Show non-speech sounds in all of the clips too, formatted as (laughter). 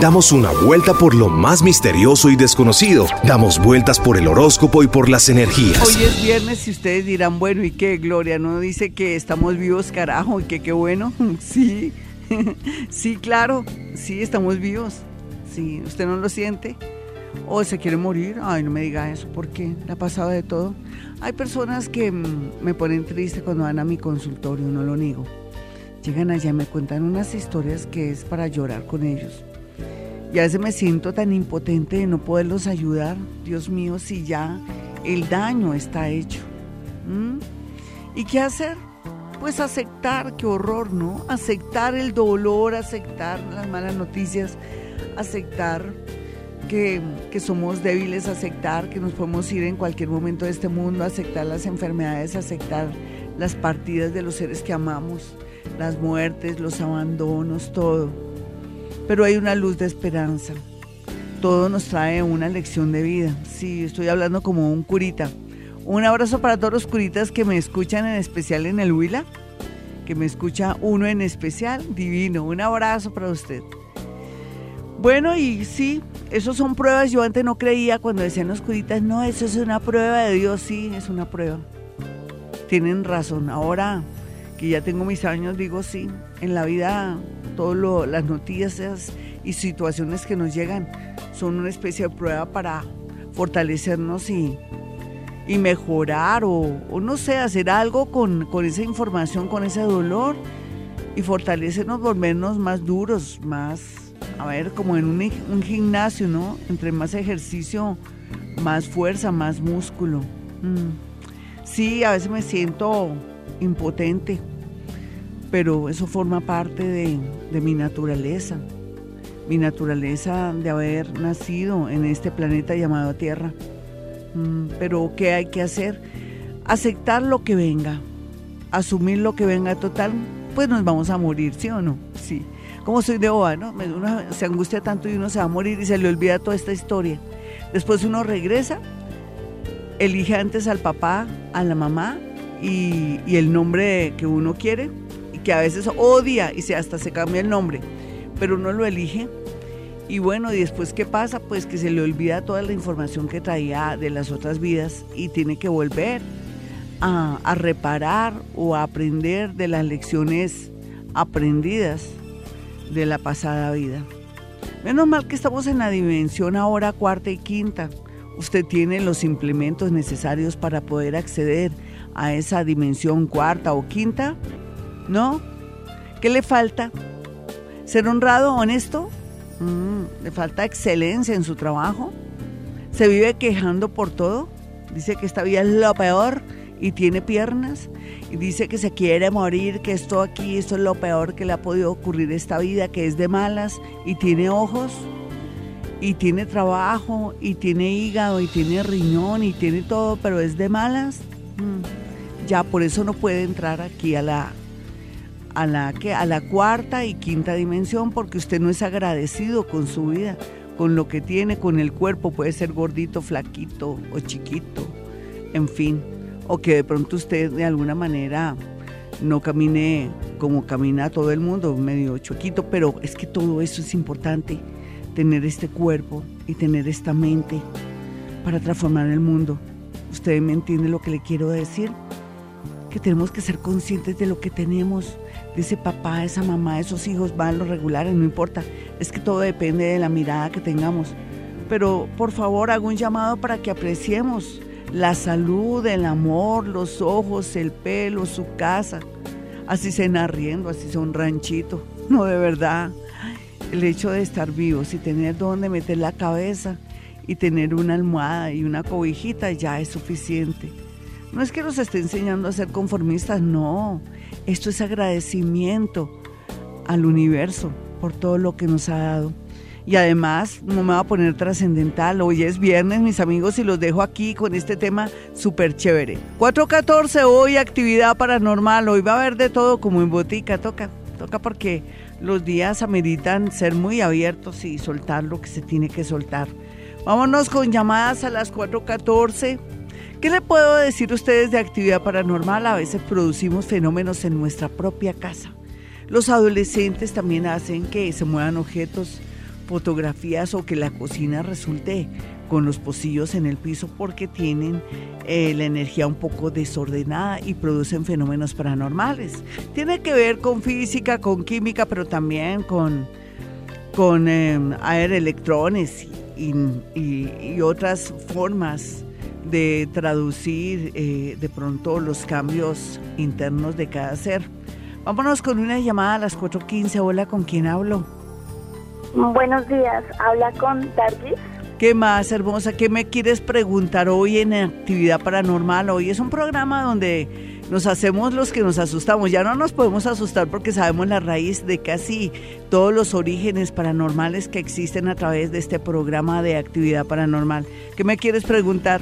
Damos una vuelta por lo más misterioso y desconocido. Damos vueltas por el horóscopo y por las energías. Hoy es viernes y ustedes dirán, bueno, ¿y qué, Gloria? ¿No dice que estamos vivos, carajo? ¿Y que qué bueno? (laughs) Sí, (laughs) sí, claro, sí, estamos vivos. Sí, ¿usted no lo siente? ¿O se quiere morir? Ay, no me diga eso, porque le ha pasado de todo. Hay personas que mm, me ponen triste cuando van a mi consultorio, no lo niego. Llegan allá y me cuentan unas historias que es para llorar con ellos. Y a me siento tan impotente de no poderlos ayudar. Dios mío, si ya el daño está hecho. ¿Mm? ¿Y qué hacer? Pues aceptar, qué horror, ¿no? Aceptar el dolor, aceptar las malas noticias, aceptar que, que, somos débiles, aceptar que nos podemos ir en cualquier momento de este mundo, aceptar las enfermedades, aceptar las partidas de los seres que amamos, las muertes, los abandonos, todo. Pero hay una luz de esperanza. Todo nos trae una lección de vida. Sí, estoy hablando como un curita. Un abrazo para todos los curitas que me escuchan en especial en el Huila, que me escucha uno en especial, divino. Un abrazo para usted. Bueno, y sí, eso son pruebas. Yo antes no creía cuando decían los curitas, no, eso es una prueba de Dios. Sí, es una prueba. Tienen razón. Ahora que ya tengo mis años, digo sí, en la vida todas las noticias y situaciones que nos llegan son una especie de prueba para fortalecernos y, y mejorar o, no sé, hacer algo con, con esa información, con ese dolor y fortalecernos, volvernos más duros, más a ver, como en un, gimnasio, ¿no? Entre más ejercicio, más fuerza, más músculo. Mm. Sí, a veces me siento impotente, pero eso forma parte de, mi naturaleza, mi naturaleza de haber nacido en este planeta llamado Tierra. Mm, pero ¿qué hay que hacer? Aceptar lo que venga, asumir lo que venga total, pues nos vamos a morir, ¿sí o no? Sí como soy de boba, ¿no? Uno se angustia tanto y uno se va a morir y se le olvida toda esta historia. Después uno regresa, elige antes al papá, a la mamá y, el nombre que uno quiere que a veces odia y se, hasta se cambia el nombre, pero uno lo elige. Y bueno, y después qué pasa? Pues que se le olvida toda la información que traía de las otras vidas y tiene que volver a, a reparar o a aprender de las lecciones aprendidas de la pasada vida. Menos mal que estamos en la dimensión ahora cuarta y quinta. Usted tiene los implementos necesarios para poder acceder a esa dimensión cuarta o quinta. ¿No? ¿Qué le falta? ¿Ser honrado, honesto? Mm, ¿Le falta excelencia en su trabajo? ¿Se vive quejando por todo? Dice que esta vida es lo peor y tiene piernas y dice que se quiere morir, que esto aquí, esto es lo peor que le ha podido ocurrir esta vida, que es de malas y tiene ojos y tiene trabajo y tiene hígado y tiene riñón y tiene todo, pero es de malas. Mm. Ya por eso no puede entrar aquí a la a la que a la cuarta y quinta dimensión porque usted no es agradecido con su vida, con lo que tiene, con el cuerpo, puede ser gordito, flaquito o chiquito, en fin o que de pronto usted de alguna manera no camine como camina todo el mundo, medio choquito, pero es que todo eso es importante, tener este cuerpo y tener esta mente para transformar el mundo. ¿Usted me entiende lo que le quiero decir? Que tenemos que ser conscientes de lo que tenemos, ese papá, esa mamá, esos hijos van los regulares, no importa, es que todo depende de la mirada que tengamos. Pero por favor hago un llamado para que apreciemos la salud, el amor, los ojos, el pelo, su casa. Así se riendo, así sea un ranchito. (laughs) No, de verdad. El hecho de estar vivos y tener donde meter la cabeza y tener una almohada y una cobijita ya es suficiente. No es que nos esté enseñando a ser conformistas, no. Esto es agradecimiento al universo por todo lo que nos ha dado y además no me va a poner trascendental. Hoy es viernes, mis amigos, y los dejo aquí con este tema súper chévere. 414, hoy actividad paranormal. Hoy va a haber de todo como en botica. Toca, toca porque los días ameritan ser muy abiertos y soltar lo que se tiene que soltar. Vámonos con llamadas a las 414. ¿Qué le puedo decir a ustedes de actividad paranormal? A veces producimos fenómenos en nuestra propia casa. Los adolescentes también hacen que se muevan objetos fotografías o que la cocina resulte con los pocillos en el piso porque tienen eh, la energía un poco desordenada y producen fenómenos paranormales. Tiene que ver con física, con química, pero también con, con eh, electrones y, otras formas de traducir eh, de pronto los cambios internos de cada ser. Vámonos con una llamada a las 4.15. Hola, ¿con quién hablo? Buenos días, habla con Dargis. ¿Qué más, hermosa? ¿Qué me quieres preguntar hoy en Actividad Paranormal? Hoy es un programa donde nos hacemos los que nos asustamos. Ya no nos podemos asustar porque sabemos la raíz de casi todos los orígenes paranormales que existen a través de este programa de Actividad Paranormal. ¿Qué me quieres preguntar?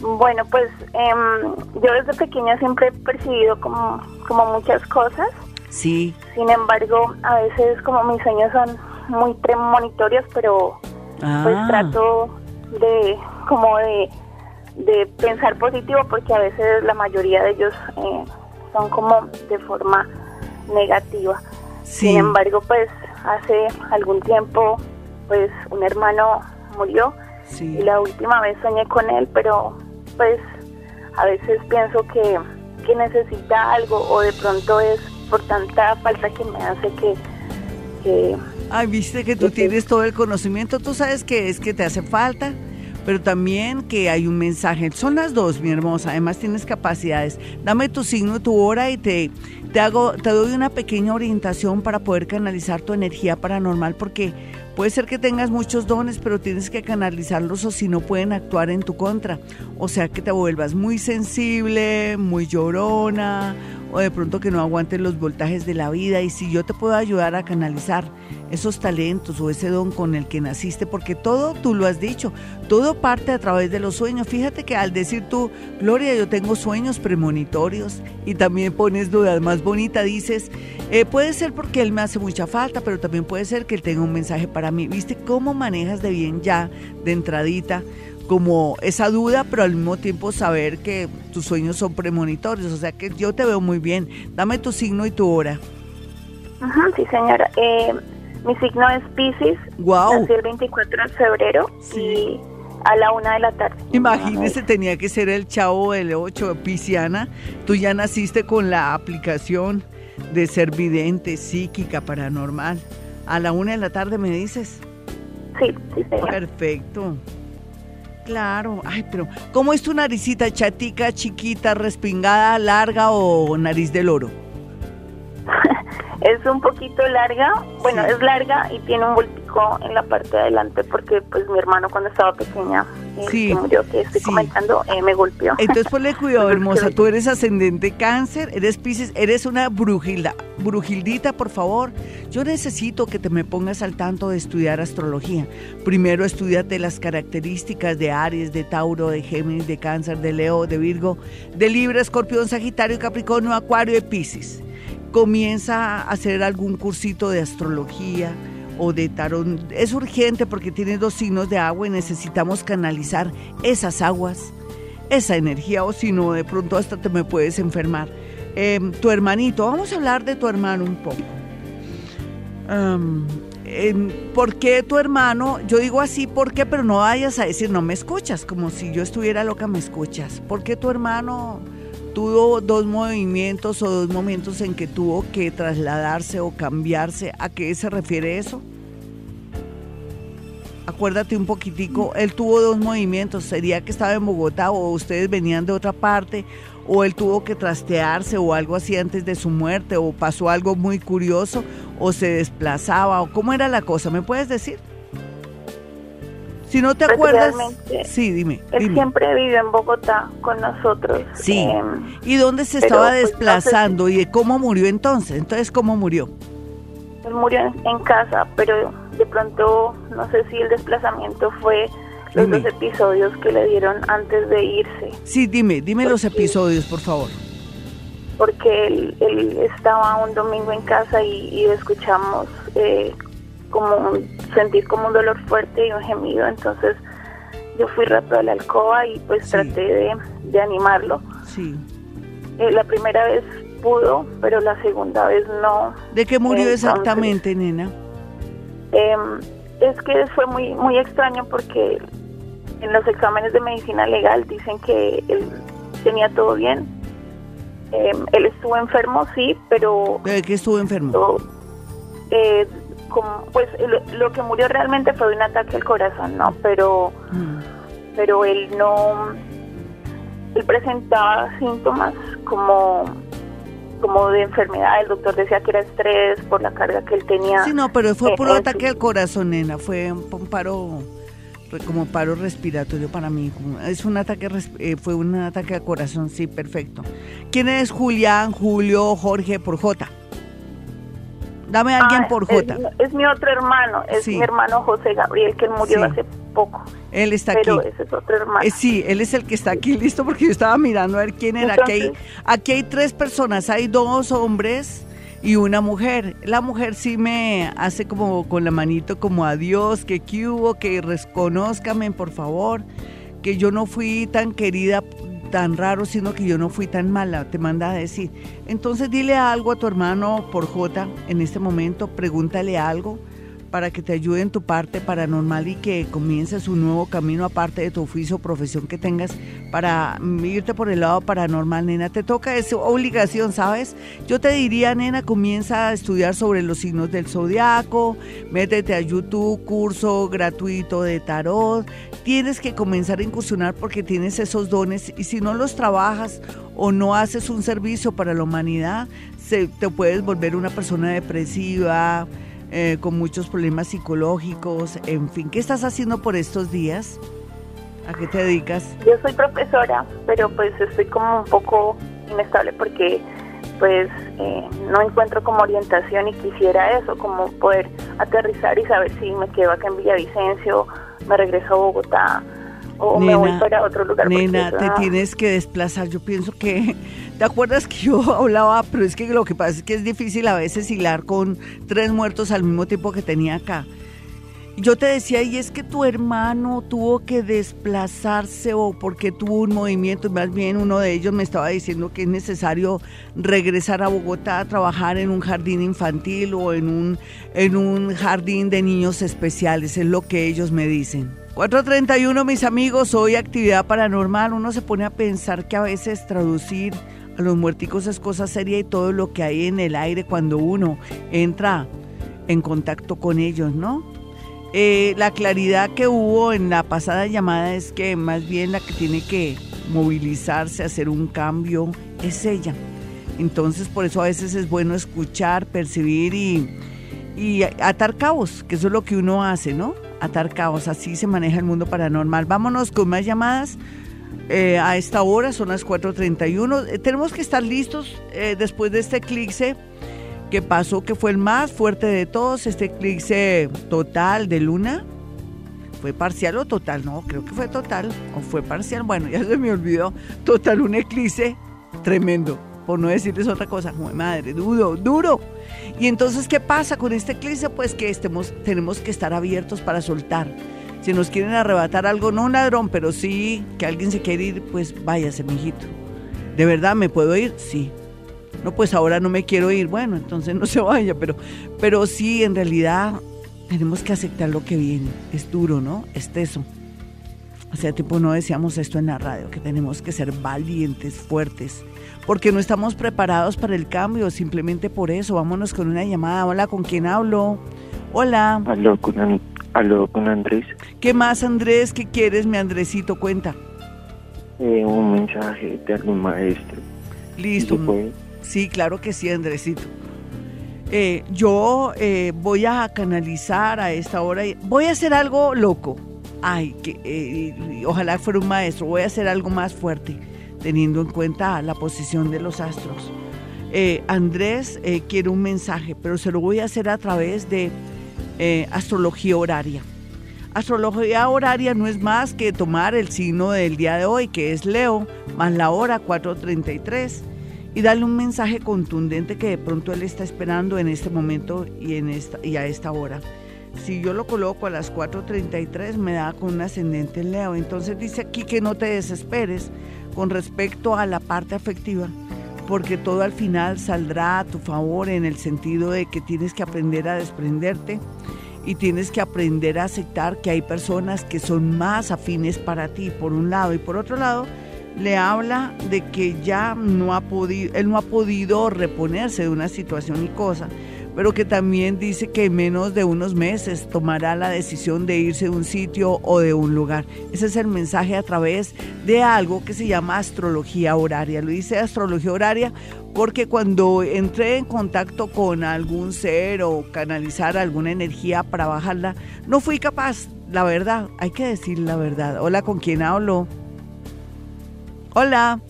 Bueno, pues em, yo desde pequeña siempre he percibido como, como muchas cosas. Sí. Sin embargo, a veces como mis sueños son muy premonitorios, pero pues ah. trato de como de, de, pensar positivo porque a veces la mayoría de ellos eh, son como de forma negativa. Sin embargo, pues hace algún tiempo pues un hermano murió y la última vez soñé con él, pero pues a veces pienso que, que necesita algo o de pronto es por tanta falta que me hace que, que Ay, viste que tú tienes todo el conocimiento, tú sabes que es que te hace falta, pero también que hay un mensaje. Son las dos, mi hermosa, además tienes capacidades. Dame tu signo, tu hora y te, te, hago, te doy una pequeña orientación para poder canalizar tu energía paranormal, porque puede ser que tengas muchos dones, pero tienes que canalizarlos o si no pueden actuar en tu contra. O sea que te vuelvas muy sensible, muy llorona o de pronto que no aguantes los voltajes de la vida y si yo te puedo ayudar a canalizar esos talentos o ese don con el que naciste, porque todo tú lo has dicho, todo parte a través de los sueños. Fíjate que al decir tú, Gloria, yo tengo sueños premonitorios y también pones dudas más bonita, dices, eh, puede ser porque él me hace mucha falta, pero también puede ser que él tenga un mensaje para mí. ¿Viste cómo manejas de bien ya, de entradita? Como esa duda, pero al mismo tiempo saber que tus sueños son premonitorios. O sea que yo te veo muy bien. Dame tu signo y tu hora. Ajá, sí, señora. Eh, mi signo es Pisces. Wow. Nací el 24 de febrero y a la una de la tarde. Imagínese, tenía que ser el chavo del 8, Pisciana. Tú ya naciste con la aplicación de ser vidente, psíquica, paranormal. A la una de la tarde me dices. Sí, sí, señora. Perfecto. Claro, ay, pero ¿cómo es tu naricita? ¿Chatica, chiquita, respingada, larga o nariz de loro? (laughs) es un poquito larga, bueno, es larga y tiene un voltico en la parte de adelante porque pues mi hermano cuando estaba pequeña eh, sí, murió, que estoy comentando, eh, me golpeó. Entonces ponle cuidado, (laughs) hermosa, tú eres ascendente cáncer, eres piscis, eres una brujilda, brujildita, por favor. Yo necesito que te me pongas al tanto de estudiar astrología. Primero estudiate las características de Aries, de Tauro, de Géminis, de Cáncer, de Leo, de Virgo, de Libra, Escorpión, Sagitario, Capricornio, Acuario y Piscis comienza a hacer algún cursito de astrología o de tarot. Es urgente porque tiene dos signos de agua y necesitamos canalizar esas aguas, esa energía, o si no, de pronto hasta te me puedes enfermar. Em, tu hermanito, vamos a hablar de tu hermano un poco. ¿Por qué tu hermano? Yo digo así, ¿por qué? Pero no vayas a decir, no me escuchas, como si yo estuviera loca, me escuchas. ¿Por qué tu hermano tuvo dos movimientos o dos momentos en que tuvo que trasladarse o cambiarse. ¿A qué se refiere eso? Acuérdate un poquitico, él tuvo dos movimientos, sería que estaba en Bogotá o ustedes venían de otra parte o él tuvo que trastearse o algo así antes de su muerte o pasó algo muy curioso o se desplazaba o cómo era la cosa, ¿me puedes decir? Si no te pues acuerdas. Sí, dime. Él siempre vive en Bogotá con nosotros. Sí. Em, ¿Y dónde se estaba pues, desplazando? ¿Y cómo murió entonces? Entonces, ¿cómo murió? Él murió en, casa, pero de pronto no sé si el desplazamiento fue los dos episodios que le dieron antes de irse. Sí, dime, dime los episodios, por favor. Porque él, estaba un domingo en casa y, y escuchamos eh, como sentir como un dolor fuerte y un gemido, entonces yo fui rápido a la alcoba y pues traté de, animarlo. Sí. Eh, la primera vez pudo, pero la segunda vez no. ¿De qué murió exactamente, nena? Em, es que fue muy, muy extraño porque en los exámenes de medicina legal dicen que él tenía todo bien. Em, él estuvo enfermo, sí, pero... ¿De qué estuvo enfermo? Eh, pues lo, que murió realmente fue un ataque al corazón, ¿no? Pero, mm. pero él no... Él presentaba síntomas como como de enfermedad, el doctor decía que era estrés por la carga que él tenía. Sí, no, pero fue por un ataque al corazón, nena, fue un paro como paro respiratorio para mí. Es un ataque, eh, fue un ataque al corazón, sí, perfecto. ¿Quién es Julián, Julio, Jorge por J? Dame a alguien ah, por J. Es, mi otro hermano, es mi hermano José Gabriel, que murió hace poco. Él está Pero aquí. ese es otro hermano. Eh, sí, él es el que está aquí, listo, porque yo estaba mirando a ver quién era. aquí, hay, aquí hay tres personas, hay dos hombres y una mujer. La mujer sí me hace como con la manito como adiós, que qué hubo, que reconózcame por favor, que yo no fui tan querida, tan raro, sino que yo no fui tan mala, te manda a decir. Entonces dile algo a tu hermano por J en este momento, pregúntale algo para que te ayude en tu parte paranormal y que comiences un nuevo camino aparte de tu oficio o profesión que tengas para irte por el lado paranormal, nena. Te toca esa obligación, ¿sabes? Yo te diría, nena, comienza a estudiar sobre los signos del zodiaco, métete a YouTube, curso gratuito de tarot. Tienes que comenzar a incursionar porque tienes esos dones y si no los trabajas o no haces un servicio para la humanidad, se, te puedes volver una persona depresiva, eh, con muchos problemas psicológicos, en fin. ¿Qué estás haciendo por estos días? ¿A qué te dedicas? Yo soy profesora, pero pues estoy como un poco inestable porque pues eh, no encuentro como orientación y quisiera eso, como poder aterrizar y saber si me quedo acá en Villavicencio, me regreso a Bogotá o me voy para otro lugar. Nena, te tienes que desplazar. Yo pienso que (laughs) ¿Te acuerdas que yo (laughs) hablaba? Pero es que lo que pasa es que es difícil a veces hilar con tres muertos al mismo tiempo que tenía acá. Yo te decía, y es que tu hermano tuvo que desplazarse o porque tuvo un movimiento, más bien uno de ellos me estaba diciendo que es necesario regresar a Bogotá a trabajar en un jardín infantil o en un, en un jardín de niños especiales, es lo que ellos me dicen. 431, mis amigos, hoy actividad paranormal, uno se pone a pensar que a veces traducir los muerticos es cosa seria y todo lo que hay en el aire cuando uno entra en contacto con ellos, ¿no? Eh, la claridad que hubo en la pasada llamada es que más bien la que tiene que movilizarse, hacer un cambio, es ella. Entonces por eso a veces es bueno escuchar, percibir y, y atar cabos, que eso es lo que uno hace, ¿no? Atar cabos, así se maneja el mundo paranormal. Vámonos con más llamadas. Eh, a esta hora, son las 4.31. Eh, tenemos que estar listos eh, después de este eclipse que pasó, que fue el más fuerte de todos, este eclipse total de luna. ¿Fue parcial o total? No, creo que fue total. ¿O fue parcial? Bueno, ya se me olvidó. Total, un eclipse tremendo. Por no decirles otra cosa. Madre, duro, duro. Y entonces, ¿qué pasa con este eclipse? Pues que estemos, tenemos que estar abiertos para soltar si nos quieren arrebatar algo, no un ladrón, pero sí que alguien se quiere ir, pues váyase, mijito. ¿De verdad me puedo ir? Sí. No, pues ahora no me quiero ir. Bueno, entonces no (laughs) se vaya, pero, pero sí, en realidad tenemos que aceptar lo que viene. Es duro, ¿no? Es teso. Hace tiempo no decíamos esto en la radio, que tenemos que ser valientes, fuertes, porque no estamos preparados para el cambio, simplemente por eso. Vámonos con una llamada. Hola, ¿con quién hablo? Hola. Aló, con, Aló, con Andrés. ¿Qué más, Andrés? ¿Qué quieres, mi Andresito? Cuenta. Eh, un mensaje de algún maestro. Listo. ¿Sí, claro que sí, Andresito. Eh, yo eh, voy a canalizar a esta hora. Voy a hacer algo loco. Ay, que ojalá fuera un maestro. Voy a hacer algo más fuerte, teniendo en cuenta la posición de los astros. Andrés quiere un mensaje, pero se lo voy a hacer a través de eh, astrología horaria. Astrología horaria no es más que tomar el signo del día de hoy, que es Leo, más la hora 4.33, y darle un mensaje contundente que de pronto él está esperando en este momento y, en esta, y a esta hora. Si yo lo coloco a las 4.33 me da con un ascendente en Leo. Entonces dice aquí que no te desesperes con respecto a la parte afectiva, porque todo al final saldrá a tu favor en el sentido de que tienes que aprender a desprenderte y tienes que aprender a aceptar que hay personas que son más afines para ti, por un lado, y por otro lado, le habla de que ya no ha podido, él no ha podido reponerse de una situación y cosa pero que también dice que en menos de unos meses tomará la decisión de irse de un sitio o de un lugar. Ese es el mensaje a través de algo que se llama astrología horaria. Lo dice astrología horaria porque cuando entré en contacto con algún ser o canalizar alguna energía para bajarla, no fui capaz, la verdad, hay que decir la verdad. Hola, ¿con quién hablo? Hola.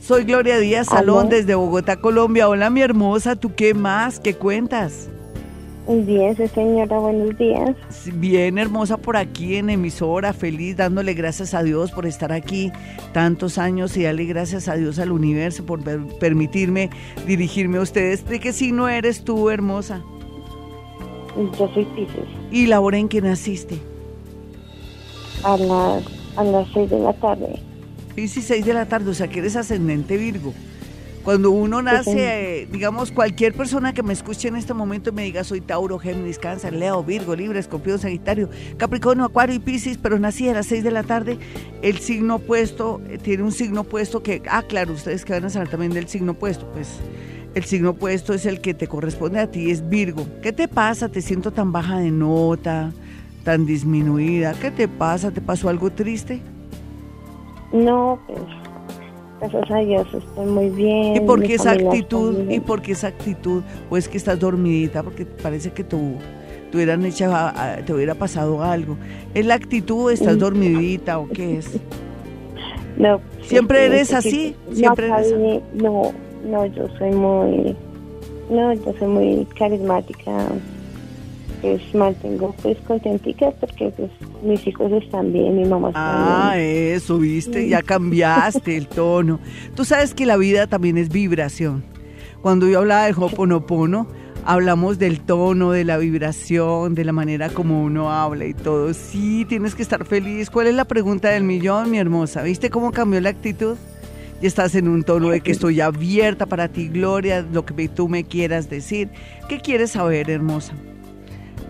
Soy Gloria Díaz Salón desde Bogotá, Colombia. Hola, mi hermosa, ¿tú qué más? ¿Qué cuentas? Bien, señora, buenos días. Bien, hermosa, por aquí en emisora, feliz, dándole gracias a Dios por estar aquí tantos años y darle gracias a Dios al universo por permitirme dirigirme a ustedes. ¿De qué no eres tú, hermosa? Yo soy Pisces. ¿Y la hora en que naciste? A las, a las seis de la tarde. Piscis 6 de la tarde, o sea que eres ascendente Virgo. Cuando uno nace, digamos, cualquier persona que me escuche en este momento y me diga soy Tauro, Géminis, Cáncer, Leo, Virgo, Libra, Escorpión, Sagitario, Capricornio, Acuario y Piscis, pero nací a las 6 de la tarde, el signo opuesto, eh, tiene un signo opuesto que, ah, claro, ustedes que van a saber también del signo opuesto, pues el signo opuesto es el que te corresponde a ti, es Virgo. ¿Qué te pasa? Te siento tan baja de nota, tan disminuida. ¿Qué te pasa? ¿Te pasó algo triste? No, pues gracias a Dios estoy muy bien. ¿Y por qué esa actitud? ¿Y por qué esa actitud? ¿O es que estás dormidita? Porque parece que tú te hubieran te hubiera pasado algo. ¿Es la actitud? ¿Estás mm. dormidita o qué es? No. ¿Siempre eres así? ¿Siempre no, eres así? No, no, yo soy muy, no, yo soy muy carismática pues mantengo pues contentica porque pues mis hijos están bien, mi mamá está ah, bien. Ah, eso, viste, ya cambiaste el tono. Tú sabes que la vida también es vibración. Cuando yo hablaba del Hoponopono, hablamos del tono, de la vibración, de la manera como uno habla y todo. Sí, tienes que estar feliz. ¿Cuál es la pregunta del millón, mi hermosa? ¿Viste cómo cambió la actitud? Y estás en un tono de que estoy abierta para ti, Gloria, lo que tú me quieras decir. ¿Qué quieres saber, hermosa?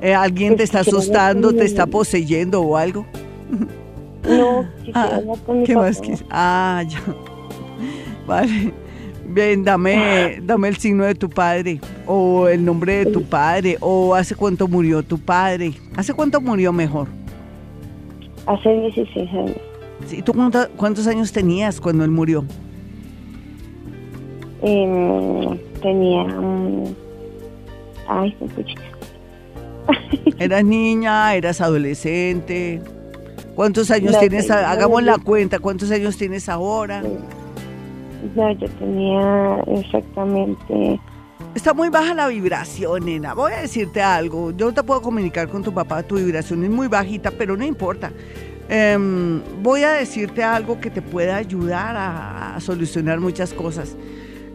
Eh, ¿Alguien te está asustando, te está poseyendo o algo? No, (laughs) ah, ¿Qué más Ah, ya. Vale. Bien, dame, dame el signo de tu padre, o el nombre de tu padre, o hace cuánto murió tu padre. ¿Hace cuánto murió mejor? Hace 16 años. ¿Y tú cuántos años tenías cuando él murió? Em, tenía... ay, se (laughs) ¿Eras niña? ¿Eras adolescente? ¿Cuántos años tienes? hagamos la cuenta. ¿Cuántos años tienes ahora? No, yo tenía exactamente... Está muy baja la vibración, nena. Voy a decirte algo. Yo no te puedo comunicar con tu papá. Tu vibración es muy bajita, pero no importa. Em, voy a decirte algo que te pueda ayudar a solucionar muchas cosas.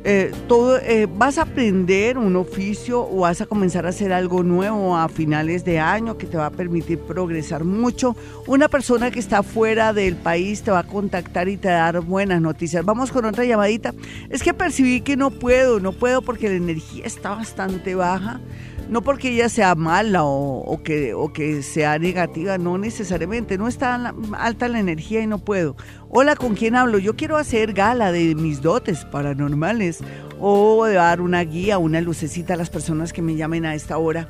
Eh, todo, eh, vas a aprender un oficio o vas a comenzar a hacer algo nuevo a finales de año que te va a permitir progresar mucho. Una persona que está fuera del país te va a contactar y te va a dar buenas noticias. Vamos con otra llamadita. Es que percibí que no puedo, no puedo porque la energía está bastante baja no porque ella sea mala o, que, o que sea negativa, no necesariamente, no está alta la energía y no puedo. Hola, ¿con quién hablo? Yo quiero hacer gala de mis dotes paranormales o dar una guía, una lucecita a las personas que me llamen a esta hora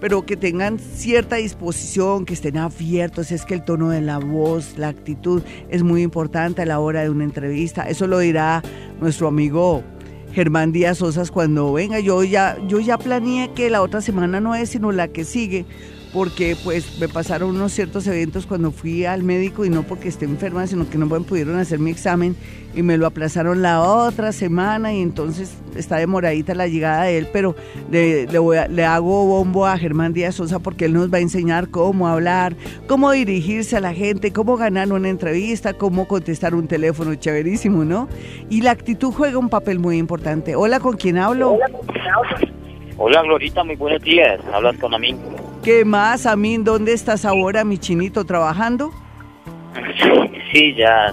pero que tengan cierta disposición, que estén abiertos. Es que el tono de la voz, la actitud es muy importante a la hora de una entrevista. Eso lo dirá nuestro amigo Germán Díaz Sosas cuando venga. Yo ya, yo ya planeé que la otra semana no es sino la que sigue, porque pues me pasaron unos ciertos eventos cuando fui al médico y no porque esté enferma, sino que no pudieron hacer mi examen y me lo aplazaron la otra semana y entonces está demoradita la llegada de él, pero le, le, hago bombo a Germán Díaz Sosa porque él nos va a enseñar cómo hablar, cómo dirigirse a la gente, cómo ganar una entrevista, cómo contestar un teléfono chéverísimo, ¿no? Y la actitud juega un papel muy importante. Hola, ¿con quién hablo? Hola, ¿con quién hablo? Hola, Glorita, muy buenos días. Hablas con Amin. ¿Qué más, Amin? ¿Dónde estás ahora, mi chinito, trabajando? (laughs) Sí, ya.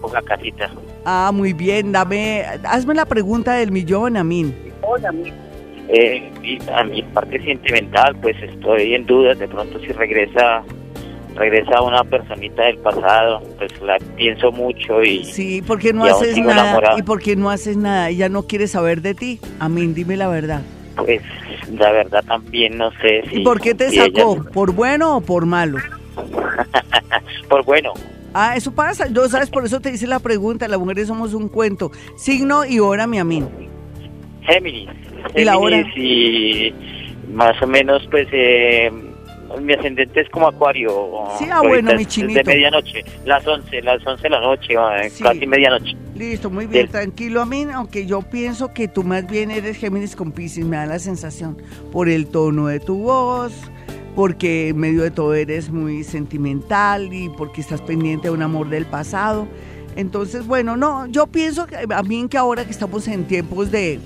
Poca casita. Ah, muy bien. Dame, hazme la pregunta del millón, Amin. Hola, Amin. Eh, y a mi parte sentimental, pues estoy en dudas de pronto si regresa regresa una personita del pasado, pues la pienso mucho y Sí, porque no haces nada y porque no haces nada, ella no quiere saber de ti. A mí dime la verdad. Pues la verdad también no sé si ¿Y por qué te sacó? ¿Por bueno o por malo? (laughs) por bueno. Ah, eso pasa. Yo, ¿sabes? Por eso te hice la pregunta. Las mujeres somos un cuento. Signo y hora, mi amigo. Géminis. ¿Y la hora? Y más o menos, pues, eh, mi ascendente es como acuario. Sí, ah, bueno, mi chinito. De medianoche, las 11, las 11 de la noche, casi medianoche. Listo, muy bien, tranquilo a mí, aunque yo pienso que tú más bien eres Géminis con Pisces, me da la sensación, por el tono de tu voz, porque en medio de todo eres muy sentimental y porque estás pendiente de un amor del pasado. Entonces, bueno, no, yo pienso que a mí que ahora que estamos en tiempos de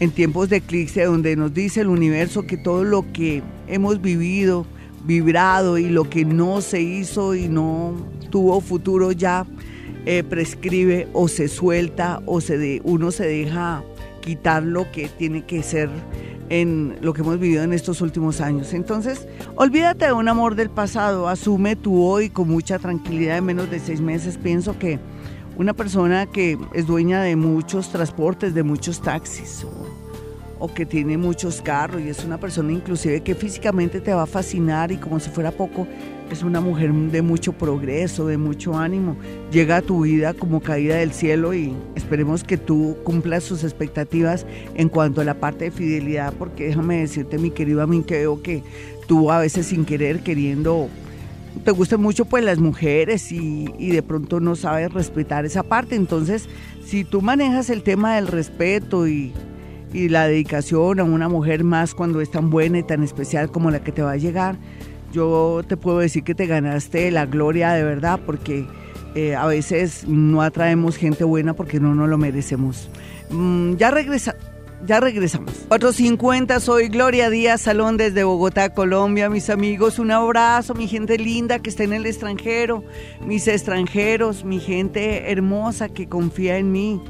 en tiempos de eclipse donde nos dice el universo que todo lo que hemos vivido, vibrado y lo que no se hizo y no tuvo futuro ya eh, prescribe o se suelta o se uno se deja quitar lo que tiene que ser en lo que hemos vivido en estos últimos años. Entonces, olvídate de un amor del pasado, asume tu hoy con mucha tranquilidad en menos de seis meses. Pienso que una persona que es dueña de muchos transportes, de muchos taxis o, que tiene muchos carros y es una persona inclusive que físicamente te va a fascinar y como si fuera poco, es una mujer de mucho progreso, de mucho ánimo, llega a tu vida como caída del cielo y esperemos que tú cumplas sus expectativas en cuanto a la parte de fidelidad, porque déjame decirte mi querido a mí que veo que tú a veces sin querer queriendo te gustan mucho pues las mujeres y, de pronto no sabes respetar esa parte. Entonces, si tú manejas el tema del respeto y, y la dedicación a una mujer más cuando es tan buena y tan especial como la que te va a llegar, yo te puedo decir que te ganaste la gloria de verdad porque eh, a veces no atraemos gente buena porque no nos lo merecemos. Mm, ya regresa ya regresamos. 450, soy Gloria Díaz Salón desde Bogotá, Colombia. Mis amigos, un abrazo, mi gente linda que está en el extranjero, mis extranjeros, mi gente hermosa que confía en mí.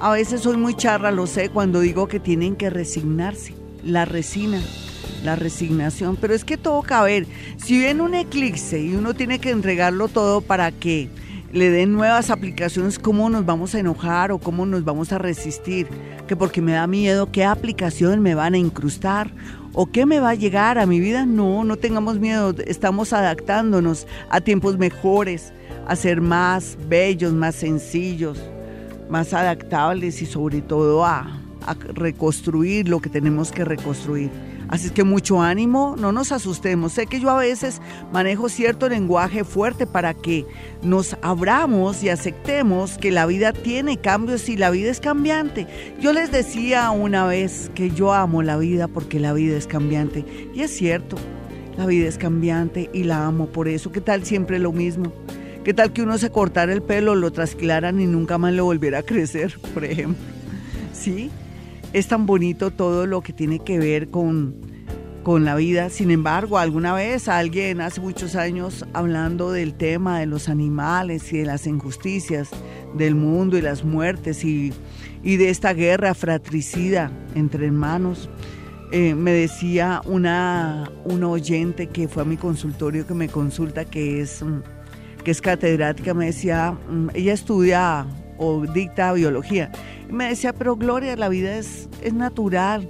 A veces soy muy charra, lo sé, cuando digo que tienen que resignarse. La resina, la resignación. Pero es que todo cabe. Si viene un eclipse y uno tiene que entregarlo todo para que le den nuevas aplicaciones, cómo nos vamos a enojar o cómo nos vamos a resistir, que porque me da miedo qué aplicación me van a incrustar o qué me va a llegar a mi vida. No, no tengamos miedo, estamos adaptándonos a tiempos mejores, a ser más bellos, más sencillos, más adaptables y sobre todo a, a reconstruir lo que tenemos que reconstruir. Así que mucho ánimo, no nos asustemos. Sé que yo a veces manejo cierto lenguaje fuerte para que nos abramos y aceptemos que la vida tiene cambios y la vida es cambiante. Yo les decía una vez que yo amo la vida porque la vida es cambiante. Y es cierto, la vida es cambiante y la amo por eso. ¿Qué tal siempre lo mismo? ¿Qué tal que uno se cortara el pelo, lo trasquilaran y nunca más lo volviera a crecer, por ejemplo? ¿Sí? Es tan bonito todo lo que tiene que ver con, con la vida. Sin embargo, alguna vez alguien hace muchos años hablando del tema de los animales y de las injusticias del mundo y las muertes y, de esta guerra fratricida entre hermanos, eh, me decía una, una oyente que fue a mi consultorio que me consulta, que es, que es catedrática, me decía, mm, ella estudia o dicta biología me decía, pero Gloria, la vida es, es natural.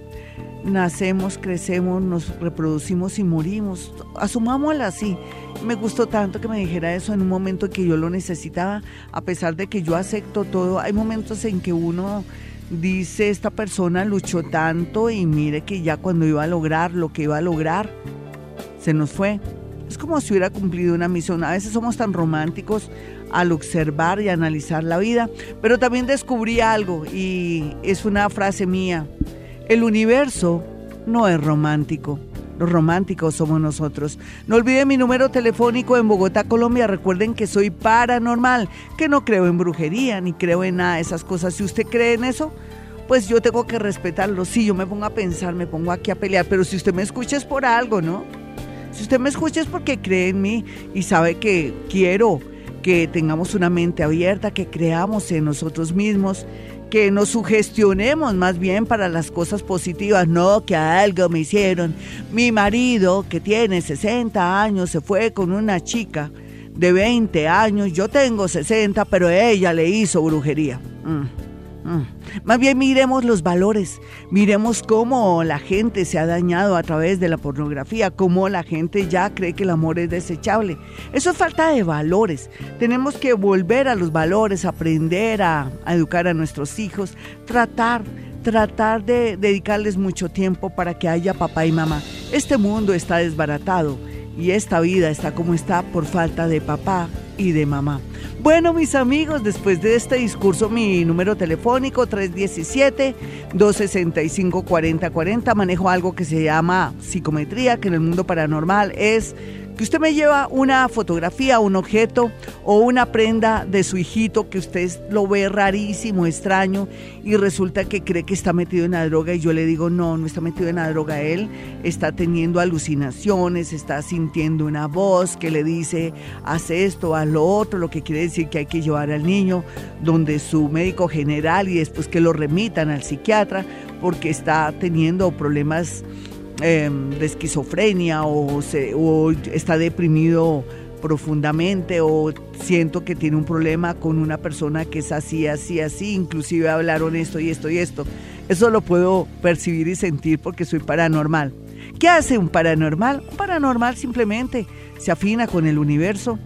Nacemos, crecemos, nos reproducimos y morimos. Asumámosla así. Me gustó tanto que me dijera eso en un momento que yo lo necesitaba, a pesar de que yo acepto todo. Hay momentos en que uno dice, esta persona luchó tanto y mire que ya cuando iba a lograr lo que iba a lograr, se nos fue. Es como si hubiera cumplido una misión. A veces somos tan románticos al observar y analizar la vida. Pero también descubrí algo y es una frase mía. El universo no es romántico. Los románticos somos nosotros. No olviden mi número telefónico en Bogotá, Colombia. Recuerden que soy paranormal, que no creo en brujería ni creo en nada de esas cosas. Si usted cree en eso, pues yo tengo que respetarlo. Si yo me pongo a pensar, me pongo aquí a pelear. Pero si usted me escucha es por algo, ¿no? Si usted me escucha es porque cree en mí y sabe que quiero que tengamos una mente abierta, que creamos en nosotros mismos, que nos sugestionemos más bien para las cosas positivas, no que algo me hicieron. Mi marido, que tiene 60 años, se fue con una chica de 20 años, yo tengo 60, pero ella le hizo brujería. Mm. Más bien miremos los valores, miremos cómo la gente se ha dañado a través de la pornografía, cómo la gente ya cree que el amor es desechable. Eso es falta de valores. Tenemos que volver a los valores, aprender a, a educar a nuestros hijos, tratar tratar de dedicarles mucho tiempo para que haya papá y mamá. Este mundo está desbaratado y esta vida está como está por falta de papá y de mamá. Bueno, mis amigos, después de este discurso, mi número telefónico 317-265-4040, manejo algo que se llama psicometría, que en el mundo paranormal es que usted me lleva una fotografía, un objeto o una prenda de su hijito que usted lo ve rarísimo, extraño y resulta que cree que está metido en la droga y yo le digo, no, no está metido en la droga, él está teniendo alucinaciones, está sintiendo una voz que le dice, haz esto, haz lo otro, lo que quiere decir que hay que llevar al niño donde su médico general y después que lo remitan al psiquiatra porque está teniendo problemas Em, de esquizofrenia o, está deprimido profundamente o siento que tiene un problema con una persona que es así, así, así, inclusive hablaron esto y esto y esto. Eso lo puedo percibir y sentir porque soy paranormal. ¿Qué hace un paranormal? Un paranormal simplemente se afina con el universo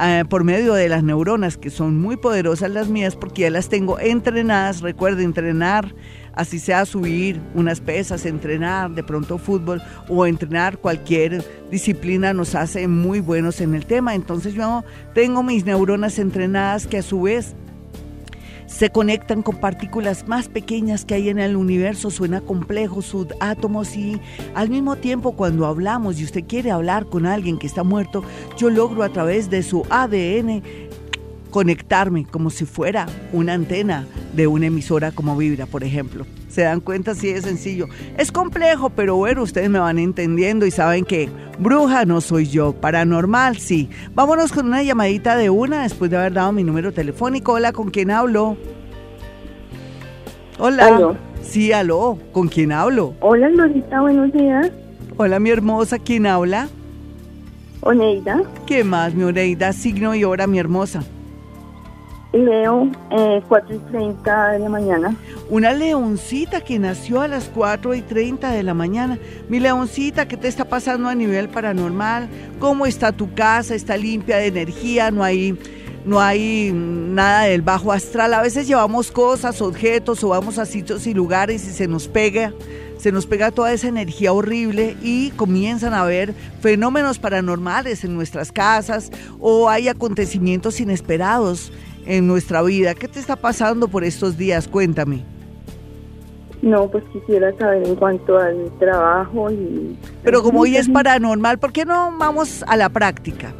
eh, por medio de las neuronas, que son muy poderosas las mías porque ya las tengo entrenadas. Recuerde entrenar así sea subir unas pesas, entrenar de pronto fútbol o entrenar cualquier disciplina nos hace muy buenos en el tema. Entonces yo tengo mis neuronas entrenadas que a su vez se conectan con partículas más pequeñas que hay en el universo, suena complejo, átomos y al mismo tiempo cuando hablamos y usted quiere hablar con alguien que está muerto, yo logro a través de su ADN conectarme como si fuera una antena de una emisora como Vibra, por ejemplo. ¿Se dan cuenta? Así de sencillo. Es complejo, pero bueno, ustedes me van entendiendo y saben que bruja no soy yo, paranormal sí. Vámonos con una llamadita de una después de haber dado mi número telefónico. Hola, ¿con quién hablo? Hola. Sí, aló, ¿con quién hablo? Hola, Lorita, buenos días. Hola, mi hermosa, ¿quién habla? Oneida. ¿Qué más, mi Oneida? Signo y hora, mi hermosa. Leo, eh, 4 y 30 de la mañana. Una leoncita que nació a las 4 y 30 de la mañana. Mi leoncita, ¿qué te está pasando a nivel paranormal? ¿Cómo está tu casa? ¿Está limpia de energía? ¿No hay, no hay nada del bajo astral? A veces llevamos cosas, objetos o vamos a sitios y lugares y se nos pega se nos pega toda esa energía horrible y comienzan a haber fenómenos paranormales en nuestras casas o hay acontecimientos inesperados en nuestra vida. ¿Qué te está pasando por estos días? Cuéntame. No, pues quisiera saber en cuanto al trabajo y... Pero como hoy es paranormal, ¿por qué no vamos a la práctica?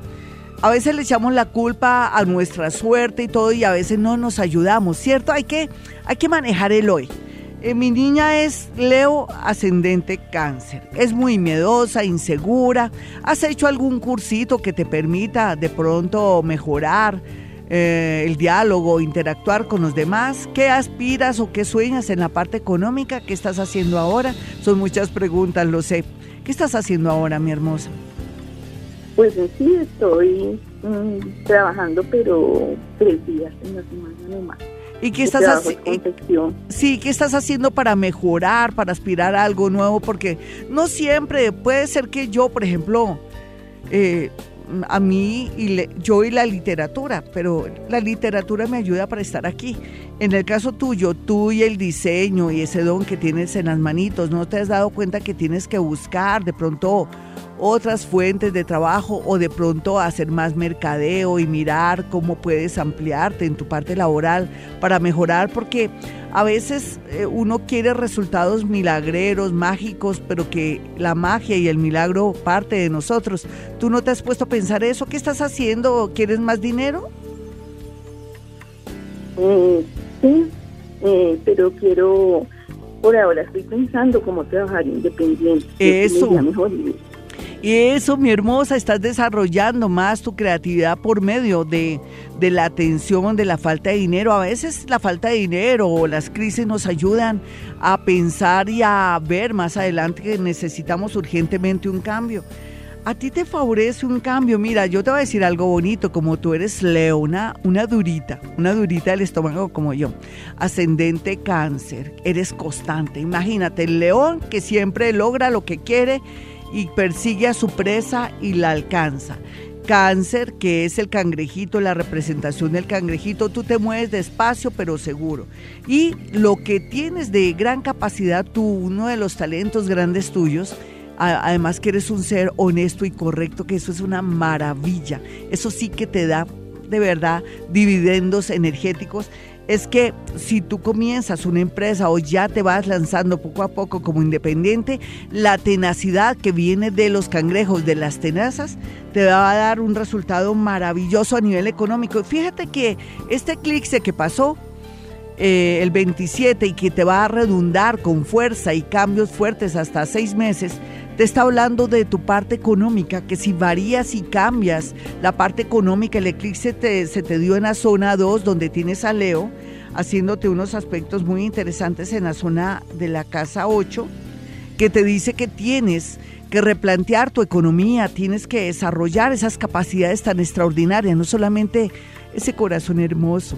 A veces le echamos la culpa a nuestra suerte y todo y a veces no nos ayudamos, ¿cierto? Hay que, hay que manejar el hoy. Eh, mi niña es Leo ascendente cáncer. Es muy miedosa, insegura. ¿Has hecho algún cursito que te permita de pronto mejorar? Eh, el diálogo, interactuar con los demás. ¿Qué aspiras o qué sueñas en la parte económica? ¿Qué estás haciendo ahora? Son muchas preguntas, lo sé. ¿Qué estás haciendo ahora, mi hermosa? Pues sí, estoy mm, trabajando, pero tres días en la semana más ¿Y qué estás haciendo? Sí, ¿qué estás haciendo para mejorar, para aspirar a algo nuevo? Porque no siempre, puede ser que yo, por ejemplo, eh, a mí y yo y la literatura, pero la literatura me ayuda para estar aquí. En el caso tuyo, tú y el diseño y ese don que tienes en las manitos, ¿no te has dado cuenta que tienes que buscar de pronto otras fuentes de trabajo o de pronto hacer más mercadeo y mirar cómo puedes ampliarte en tu parte laboral para mejorar? Porque a veces eh, uno quiere resultados milagreros, mágicos, pero que la magia y el milagro parte de nosotros. ¿Tú no te has puesto a pensar eso? ¿Qué estás haciendo? ¿Quieres más dinero? Eh, sí, eh, pero quiero, por ahora estoy pensando cómo trabajar independiente. Eso. Y eso, mi hermosa, estás desarrollando más tu creatividad por medio de, de, la atención, de la falta de dinero. A veces la falta de dinero o las crisis nos ayudan a pensar y a ver más adelante que necesitamos urgentemente un cambio. A ti te favorece un cambio. Mira, yo te voy a decir algo bonito, como tú eres leona, una durita, una durita del estómago como yo. Ascendente cáncer, eres constante. Imagínate, el león que siempre logra lo que quiere y persigue a su presa y la alcanza. Cáncer, que es el cangrejito, la representación del cangrejito, tú te mueves despacio pero seguro. Y lo que tienes de gran capacidad, tú, uno de los talentos grandes tuyos, además que eres un ser honesto y correcto, que eso es una maravilla. Eso sí que te da de verdad dividendos energéticos. Es que si tú comienzas una empresa o ya te vas lanzando poco a poco como independiente, la tenacidad que viene de los cangrejos, de las tenazas, te va a dar un resultado maravilloso a nivel económico. Fíjate que este eclipse que pasó eh, el 27 y que te va a redundar con fuerza y cambios fuertes hasta seis meses, te está hablando de tu parte económica, que si varías y cambias la parte económica, el eclipse se te dio en la zona 2, donde tienes a Leo, haciéndote unos aspectos muy interesantes en la zona de la casa 8, que te dice que tienes que replantear tu economía, tienes que desarrollar esas capacidades tan extraordinarias, no solamente ese corazón hermoso,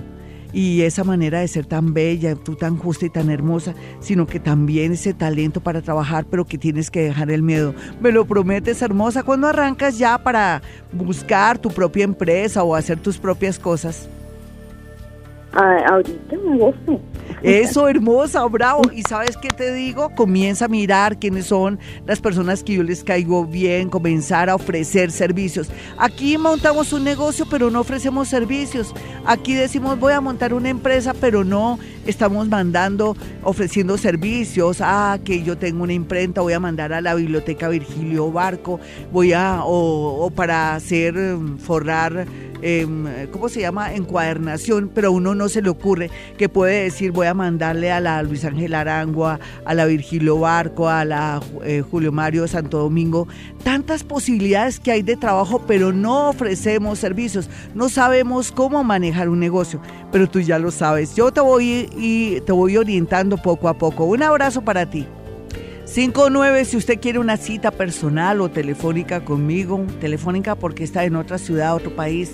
y esa manera de ser tan bella, tú tan justa y tan hermosa, sino que también ese talento para trabajar, pero que tienes que dejar el miedo. Me lo prometes, hermosa, cuando arrancas ya para buscar tu propia empresa o hacer tus propias cosas. Ah, ahorita gusta. Eso, hermosa, bravo. Y sabes qué te digo, comienza a mirar quiénes son las personas que yo les caigo bien, comenzar a ofrecer servicios. Aquí montamos un negocio, pero no ofrecemos servicios. Aquí decimos voy a montar una empresa, pero no estamos mandando, ofreciendo servicios. Ah, que yo tengo una imprenta, voy a mandar a la biblioteca Virgilio Barco, voy a, o, para hacer, mm, forrar Em, ¿cómo se llama? Encuadernación, pero a uno no se le ocurre que puede decir voy a mandarle a la Luis Ángel Arangua, a la Virgilio Barco, a la eh, Julio Mario Santo Domingo, tantas posibilidades que hay de trabajo, pero no ofrecemos servicios, no sabemos cómo manejar un negocio, pero tú ya lo sabes. Yo te voy y te voy orientando poco a poco. Un abrazo para ti. 59 si usted quiere una cita personal o telefónica conmigo, telefónica porque está en otra ciudad, otro país,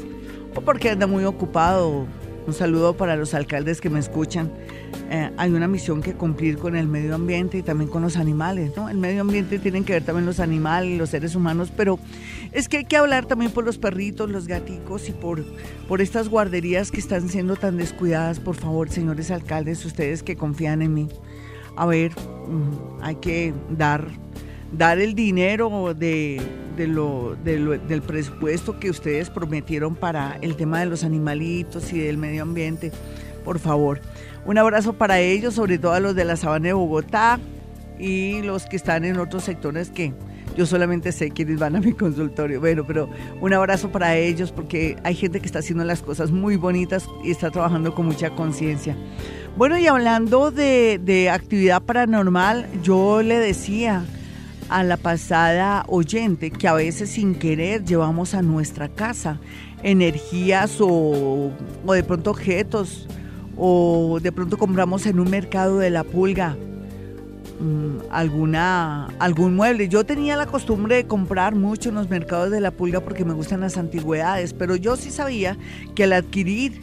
o porque anda muy ocupado. Un saludo para los alcaldes que me escuchan. Eh, hay una misión que cumplir con el medio ambiente y también con los animales, ¿no? El medio ambiente tienen que ver también los animales, los seres humanos, pero es que hay que hablar también por los perritos, los gaticos y por, por estas guarderías que están siendo tan descuidadas. Por favor, señores alcaldes, ustedes que confían en mí. A ver, hay que dar, dar el dinero de de lo, del presupuesto que ustedes prometieron para el tema de los animalitos y del medio ambiente. Por favor, un abrazo para ellos, sobre todo a los de la Sabana de Bogotá y los que están en otros sectores que yo solamente sé quiénes van a mi consultorio. Bueno, pero un abrazo para ellos porque hay gente que está haciendo las cosas muy bonitas y está trabajando con mucha conciencia. Bueno, y hablando de, de actividad paranormal, yo le decía a la pasada oyente que a veces sin querer llevamos a nuestra casa energías o, de pronto objetos o de pronto compramos en un mercado de la pulga mm, alguna algún mueble. Yo tenía la costumbre de comprar mucho en los mercados de la pulga porque me gustan las antigüedades, pero yo sí sabía que al adquirir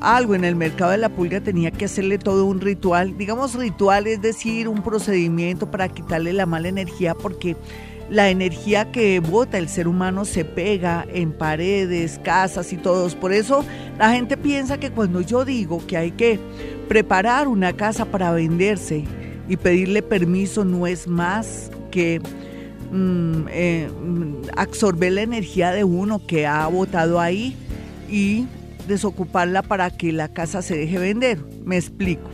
algo en el mercado de la pulga tenía que hacerle todo un ritual, digamos ritual, es decir, un procedimiento para quitarle la mala energía porque la energía que bota el ser humano se pega en paredes, casas y todos. Por eso la gente piensa que cuando yo digo que hay que preparar una casa para venderse y pedirle permiso no es más que mm, eh, mm, absorber la energía de uno que ha botado ahí y desocuparla para que la casa se deje vender. Me explico.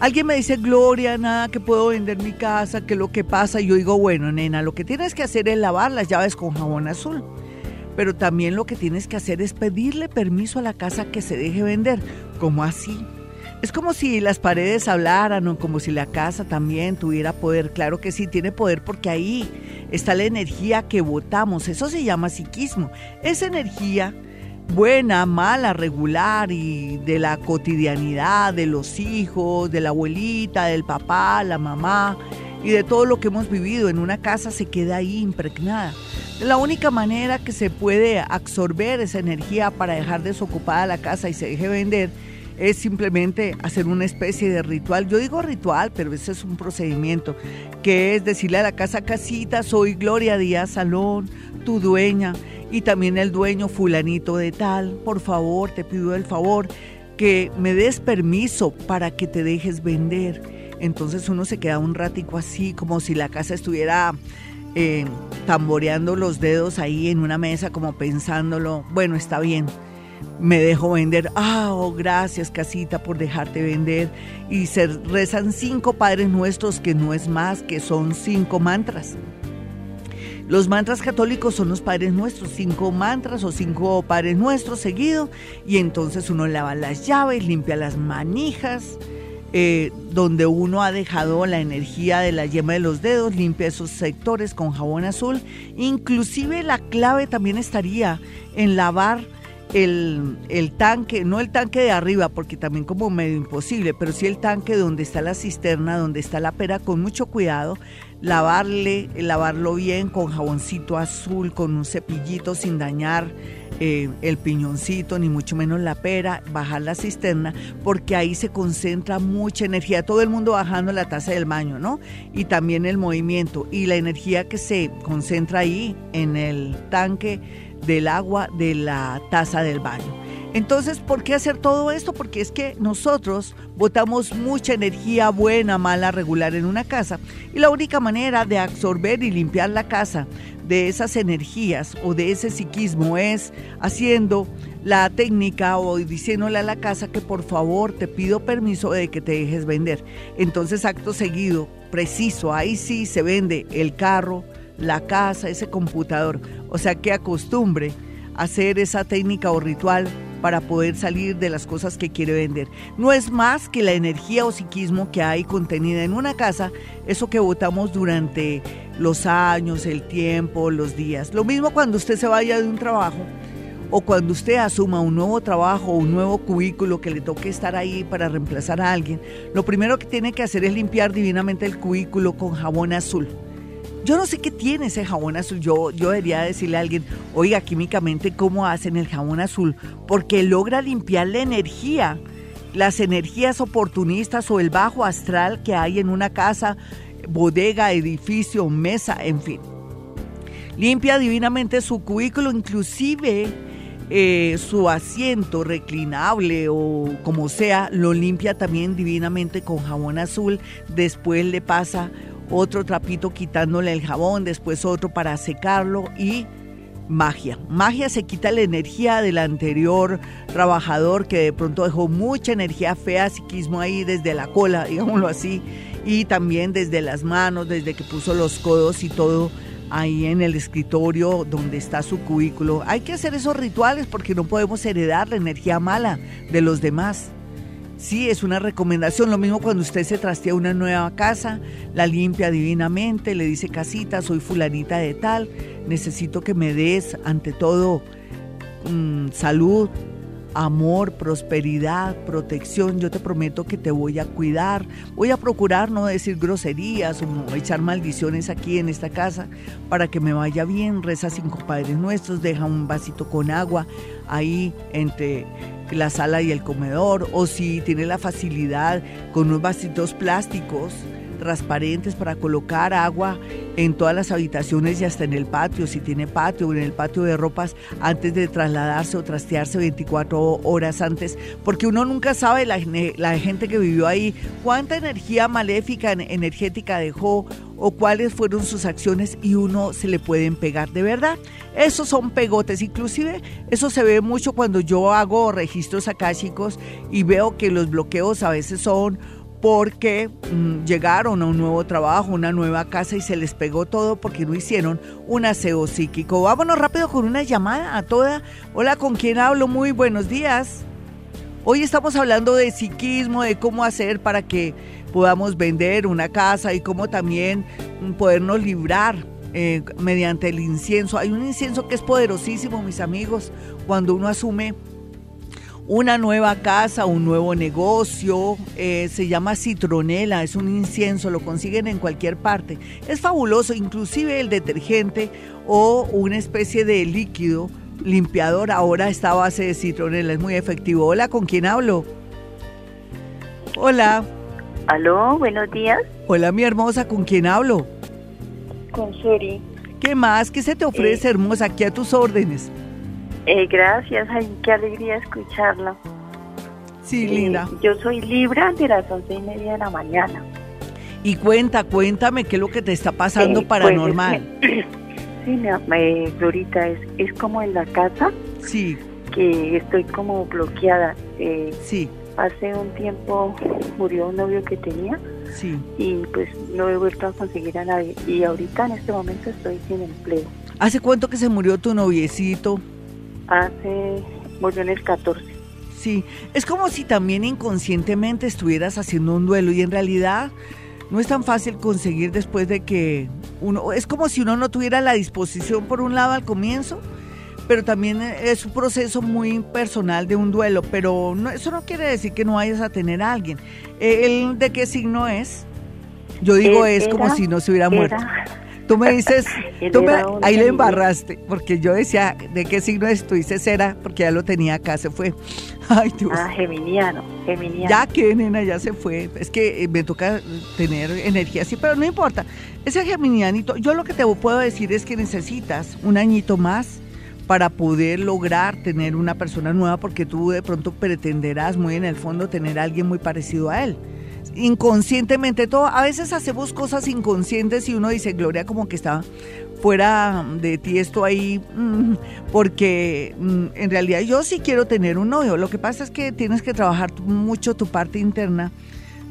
Alguien me dice, Gloria, nada que puedo vender mi casa, que lo que pasa. Y yo digo, bueno, nena, lo que tienes que hacer es lavar las llaves con jabón azul. Pero también lo que tienes que hacer es pedirle permiso a la casa que se deje vender. ¿Cómo así? Es como si las paredes hablaran o como si la casa también tuviera poder. Claro que sí, tiene poder porque ahí está la energía que votamos, eso se llama psiquismo. Esa energía buena, mala, regular y de la cotidianidad, de los hijos, de la abuelita, del papá, la mamá y de todo lo que hemos vivido en una casa se queda ahí impregnada. La única manera que se puede absorber esa energía para dejar desocupada la casa y se deje vender es simplemente hacer una especie de ritual. Yo digo ritual, pero ese es un procedimiento, que es decirle a la casa casita, soy Gloria Díaz Salón, tu dueña, y también el dueño fulanito de tal, por favor, te pido el favor que me des permiso para que te dejes vender. Entonces uno se queda un ratico así, como si la casa estuviera eh, tamboreando los dedos ahí en una mesa, como pensándolo, bueno, está bien me dejo vender. Ah, oh, gracias casita por dejarte vender. Y se rezan cinco Padres Nuestros, que no es más, que son cinco mantras. Los mantras católicos son los Padres Nuestros, cinco mantras o cinco Padres Nuestros seguidos. Y entonces uno lava las llaves, limpia las manijas. Eh, donde uno ha dejado la energía de la yema de los dedos, limpia esos sectores con jabón azul. Inclusive la clave también estaría en lavar el, tanque, no el tanque de arriba, porque también como medio imposible, pero sí el tanque donde está la cisterna, donde está la pera, con mucho cuidado, lavarle, lavarlo bien con jaboncito azul, con un cepillito sin dañar eh, el piñoncito, ni mucho menos la pera, bajar la cisterna, porque ahí se concentra mucha energía, todo el mundo bajando la taza del baño, ¿no? Y también el movimiento y la energía que se concentra ahí en el tanque del agua de la taza del baño. Entonces, ¿por qué hacer todo esto? Porque es que nosotros botamos mucha energía buena, mala, regular en una casa y la única manera de absorber y limpiar la casa de esas energías o de ese psiquismo es haciendo la técnica o diciéndole a la casa que por favor te pido permiso de que te dejes vender. Entonces, acto seguido, preciso, ahí sí se vende el carro, la casa, ese computador. O sea que acostumbre a hacer esa técnica o ritual para poder salir de las cosas que quiere vender. No es más que la energía o psiquismo que hay contenida en una casa, eso que votamos durante los años, el tiempo, los días. Lo mismo cuando usted se vaya de un trabajo o cuando usted asuma un nuevo trabajo o un nuevo cubículo que le toque estar ahí para reemplazar a alguien, lo primero que tiene que hacer es limpiar divinamente el cubículo con jabón azul yo no sé qué tiene ese jabón azul. Yo, yo debería decirle a alguien, oiga, químicamente, ¿cómo hacen el jabón azul? Porque logra limpiar la energía, las energías oportunistas o el bajo astral que hay en una casa, bodega, edificio, mesa, en fin. Limpia divinamente su cubículo, inclusive eh, su asiento reclinable o como sea, lo limpia también divinamente con jabón azul. Después le pasa otro trapito quitándole el jabón, después otro para secarlo y magia. Magia se quita la energía del anterior trabajador que de pronto dejó mucha energía fea, psiquismo ahí desde la cola, (laughs) digámoslo así, y también desde las manos, desde que puso los codos y todo ahí en el escritorio donde está su cubículo. Hay que hacer esos rituales porque no podemos heredar la energía mala de los demás. Sí, es una recomendación. Lo mismo cuando usted se trastea una nueva casa, la limpia divinamente, le dice casita, soy fulanita de tal, necesito que me des ante todo mm, salud, amor, prosperidad, protección. Yo te prometo que te voy a cuidar. Voy a procurar no decir groserías o echar maldiciones aquí en esta casa para que me vaya bien. Reza cinco padres nuestros, deja un vasito con agua ahí entre la sala y el comedor, o si tiene la facilidad con unos vasitos plásticos transparentes para colocar agua en todas las habitaciones y hasta en el patio, si tiene patio o en el patio de ropas antes de trasladarse o trastearse 24 horas antes, porque uno nunca sabe la, gente que vivió ahí cuánta energía maléfica, energética dejó o cuáles fueron sus acciones y uno se le pueden pegar de verdad. Esos son pegotes, inclusive eso se ve mucho cuando yo hago registros acá chicos y veo que los bloqueos a veces son porque mm, llegaron a un nuevo trabajo, una nueva casa y se les pegó todo porque no hicieron un aseo psíquico. Vámonos rápido con una llamada a toda. Hola, ¿con quién hablo? Muy buenos días. Hoy estamos hablando de psiquismo, de cómo hacer para que podamos vender una casa y cómo también mm, podernos librar eh, mediante el incienso. Hay un incienso que es poderosísimo, mis amigos, cuando uno asume una nueva casa, un nuevo negocio, eh, se llama citronela, es un incienso, lo consiguen en cualquier parte. Es fabuloso, inclusive el detergente o una especie de líquido limpiador ahora está a base de citronela, es muy efectivo. Hola, ¿con quién hablo? Hola. Aló, buenos días. Hola, mi hermosa, ¿con quién hablo? Con Suri. ¿Qué más? ¿Qué se te ofrece, eh, hermosa? Aquí a tus órdenes. Eh, gracias, ay, qué alegría escucharla. Sí, eh, linda. Yo soy Libra de las once y media de la mañana. Y cuenta, cuéntame qué es lo que te está pasando eh, pues, paranormal. (clears throat) sí, mi, Florita, es, es como en la casa. Sí. Que estoy como bloqueada. sí. Hace un tiempo murió un novio que tenía. Sí. Y pues no he vuelto a conseguir a nadie. Y ahorita en este momento estoy sin empleo. ¿Hace cuánto que se murió tu noviecito? Hace, murió en el 14. Sí, es como si también inconscientemente estuvieras haciendo un duelo y en realidad no es tan fácil conseguir después de que uno, es como si uno no tuviera la disposición por un lado al comienzo, pero también es un proceso muy personal de un duelo, pero no, eso no quiere decir que no vayas a tener a alguien. ¿El de qué signo es? Yo digo es como si no se hubiera muerto. Tú me dices, (laughs) tú me, ahí le embarraste, porque yo decía, ¿de qué signo es? Tú dices era, porque ya lo tenía acá, se fue. (laughs) Ay, Dios. Ah, geminiano, geminiano. Ya que, nena, ya se fue. Es que eh, me toca tener energía así, pero no importa. Ese geminianito, yo lo que te puedo decir es que necesitas un añito más para poder lograr tener una persona nueva, porque tú de pronto pretenderás muy en el fondo tener a alguien muy parecido a él inconscientemente todo. A veces hacemos cosas inconscientes y uno dice, Gloria, como que está fuera de ti esto ahí, mm, porque mm, en realidad yo sí quiero tener un novio. Lo que pasa es que tienes que trabajar mucho tu parte interna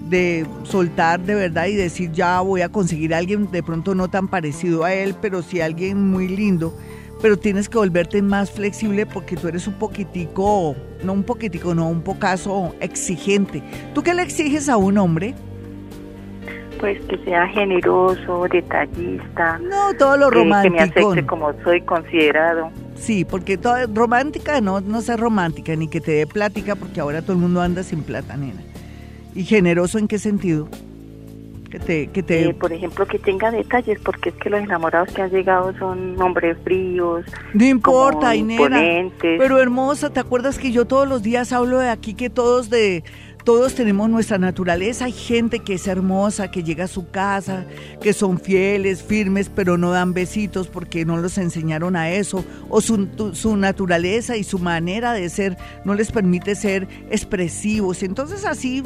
de soltar de verdad y decir ya voy a conseguir a alguien de pronto no tan parecido a él, pero sí alguien muy lindo pero tienes que volverte más flexible porque tú eres un poquitico, no un poquitico, no, un pocaso exigente. ¿Tú qué le exiges a un hombre? Pues que sea generoso, detallista. No, todo lo romántico. Que me acepte como soy considerado. Sí, porque todo, romántica no, no sea romántica, ni que te dé plática, porque ahora todo el mundo anda sin plata, nena. ¿Y generoso en qué sentido? Que te, que te... Eh, por ejemplo, que tenga detalles, porque es que los enamorados que han llegado son hombres fríos. No importa, Inera. Pero hermosa, ¿te acuerdas que yo todos los días hablo de aquí que todos de todos tenemos nuestra naturaleza. Hay gente que es hermosa, que llega a su casa, que son fieles, firmes, pero no dan besitos porque no los enseñaron a eso. O su, naturaleza y su manera de ser no les permite ser expresivos. Entonces así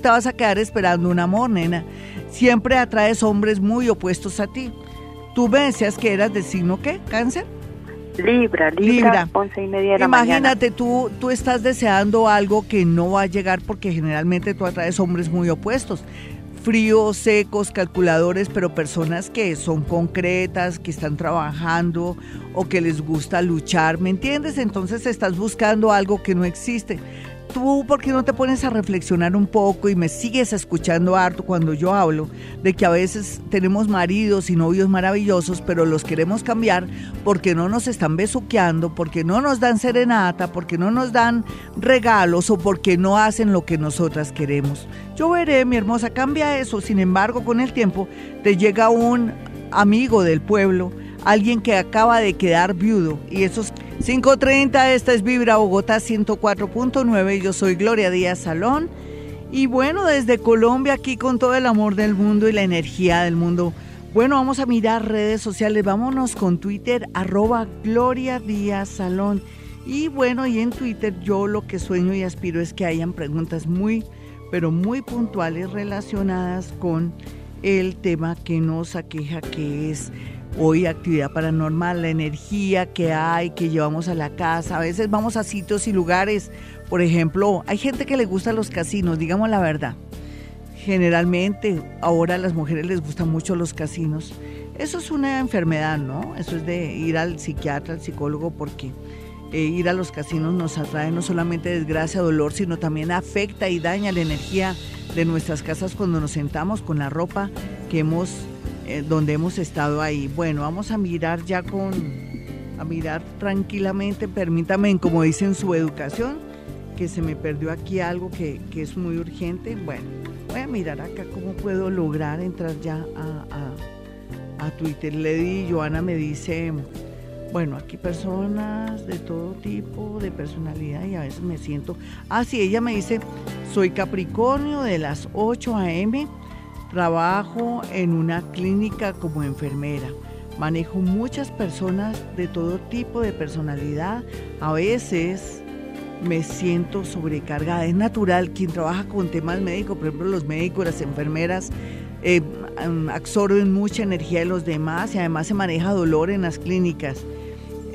te vas a quedar esperando un amor, nena. Siempre atraes hombres muy opuestos a ti. Tú me decías que eras de signo qué? ¿Cáncer? Libra, Libra, once y media de la Imagínate, tú, tú estás deseando algo que no va a llegar porque generalmente tú atraes hombres muy opuestos. Fríos, secos, calculadores, pero personas que son concretas, que están trabajando o que les gusta luchar, ¿me entiendes? Entonces estás buscando algo que no existe tú, ¿por qué no te pones a reflexionar un poco y me sigues escuchando harto cuando yo hablo de que a veces tenemos maridos y novios maravillosos, pero los queremos cambiar porque no nos están besuqueando, porque no nos dan serenata, porque no nos dan regalos o porque no hacen lo que nosotras queremos? Yo veré, mi hermosa, cambia eso. Sin embargo, con el tiempo te llega un amigo del pueblo, alguien que acaba de quedar viudo y esos 5.30, esta es Vibra Bogotá 104.9, yo soy Gloria Díaz Salón y bueno, desde Colombia aquí con todo el amor del mundo y la energía del mundo. Bueno, vamos a mirar redes sociales, vámonos con Twitter, arroba Gloria Díaz Salón. Y bueno, y en Twitter yo lo que sueño y aspiro es que hayan preguntas muy, pero muy puntuales relacionadas con el tema que nos aqueja, que es hoy actividad paranormal, la energía que hay, que llevamos a la casa. A veces vamos a sitios y lugares, por ejemplo, hay gente que le gusta los casinos, digamos la verdad. Generalmente ahora a las mujeres les gustan mucho los casinos. Eso es una enfermedad, ¿no? Eso es de ir al psiquiatra, al psicólogo, porque eh, ir a los casinos nos atrae no solamente desgracia, dolor, sino también afecta y daña la energía de nuestras casas cuando nos sentamos con la ropa que hemos eh, donde hemos estado ahí. Bueno, vamos a mirar ya con, a mirar tranquilamente, permítame, como dicen su educación, que se me perdió aquí algo que, es muy urgente. Bueno, voy a mirar acá cómo puedo lograr entrar ya a, a, Twitter. Lady Joana me dice, bueno, aquí personas de todo tipo, de personalidad y a veces me siento... Ah, sí, ella me dice, soy Capricornio de las 8 a.m., trabajo en una clínica como enfermera. Manejo muchas personas de todo tipo de personalidad. A veces me siento sobrecargada. Es natural, quien trabaja con temas médicos, por ejemplo los médicos, las enfermeras, eh, absorben mucha energía de los demás y además se maneja dolor en las clínicas.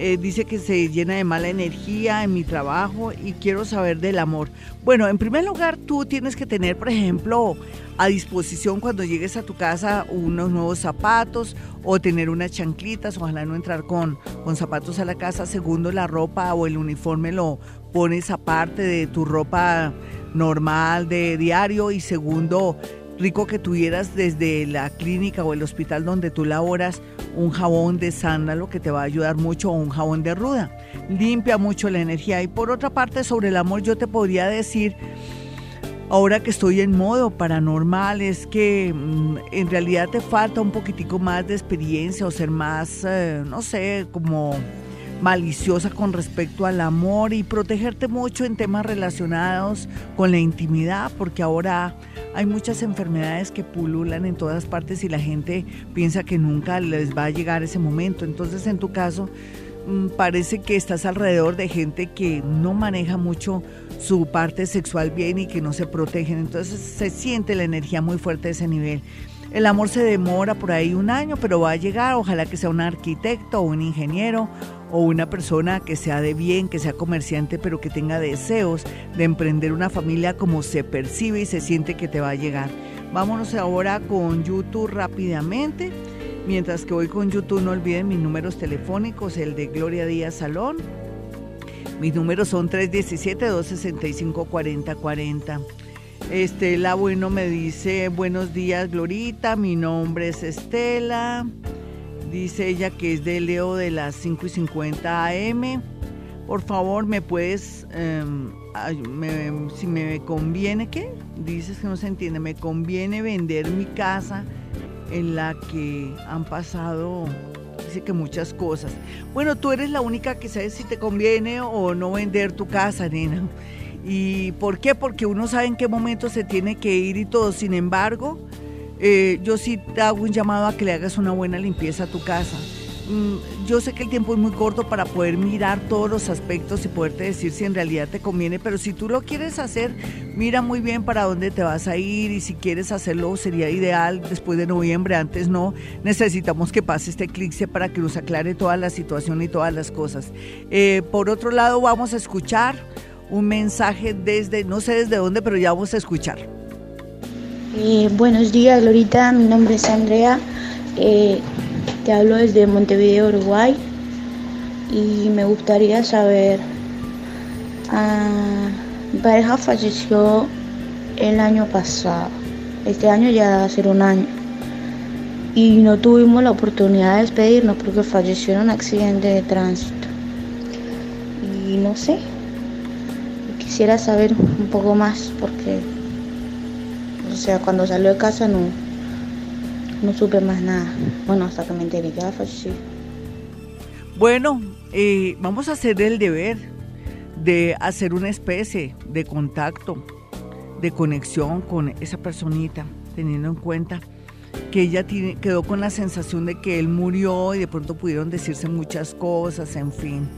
Eh, dice que se llena de mala energía en mi trabajo y quiero saber del amor. Bueno, en primer lugar, tú tienes que tener, por ejemplo, a disposición cuando llegues a tu casa unos nuevos zapatos o tener unas chanclitas, ojalá no entrar con, con zapatos a la casa. Segundo, la ropa o el uniforme lo pones aparte de tu ropa normal de diario. Y segundo, rico que tuvieras desde la clínica o el hospital donde tú laboras un jabón de sándalo que te va a ayudar mucho o un jabón de ruda. Limpia mucho la energía. Y por otra parte, sobre el amor, yo te podría decir, ahora que estoy en modo paranormal, es que mm, en realidad te falta un poquitico más de experiencia o ser más, eh, no sé, como maliciosa con respecto al amor y protegerte mucho en temas relacionados con la intimidad, porque ahora hay muchas enfermedades que pululan en todas partes y la gente piensa que nunca les va a llegar ese momento. Entonces, en tu caso, mm, parece que estás alrededor de gente que no maneja mucho su parte sexual bien y que no se protegen. Entonces se siente la energía muy fuerte de ese nivel. El amor se demora por ahí un año, pero va a llegar. Ojalá que sea un arquitecto o un ingeniero o una persona que sea de bien, que sea comerciante, pero que tenga deseos de emprender una familia como se percibe y se siente que te va a llegar. Vámonos ahora con YouTube rápidamente. Mientras que voy con YouTube, no olviden mis números telefónicos, el de Gloria Díaz Salón. Mis números son 317-265-4040. Estela Bueno me dice, buenos días Glorita, mi nombre es Estela. Dice ella que es de Leo de las 5 y 50 AM. Por favor, me puedes, em, si me conviene, ¿qué? Dices que no se entiende, me conviene vender mi casa en la que han pasado, dice que muchas cosas. Bueno, tú eres la única que sabes si te conviene o no vender tu casa, nena. ¿Y por qué? Porque uno sabe en qué momento se tiene que ir y todo. Sin embargo, eh, yo sí hago un llamado a que le hagas una buena limpieza a tu casa. Mm, yo sé que el tiempo es muy corto para poder mirar todos los aspectos y poderte decir si en realidad te conviene, pero si tú lo quieres hacer, mira muy bien para dónde te vas a ir y si quieres hacerlo sería ideal después de noviembre, antes no. Necesitamos que pase este eclipse para que nos aclare toda la situación y todas las cosas. Eh, por otro lado, vamos a escuchar un mensaje desde, no sé desde dónde, pero ya vamos a escuchar. Eh, buenos días, Glorita. Mi nombre es Andrea. Eh, te hablo desde Montevideo, Uruguay. Y me gustaría saber. Ah, mi pareja falleció el año pasado. Este año ya va a ser un año. Y no tuvimos la oportunidad de despedirnos porque falleció en un accidente de tránsito. Y no sé. Quisiera saber un poco más porque o sea, cuando salió de casa no, no supe más nada. Bueno, hasta que me enteré que falleció. Bueno, eh, vamos a hacer el deber de hacer una especie de contacto, de conexión con esa personita, teniendo en cuenta que ella tiene, quedó con la sensación de que él murió y de pronto pudieron decirse muchas cosas, en fin.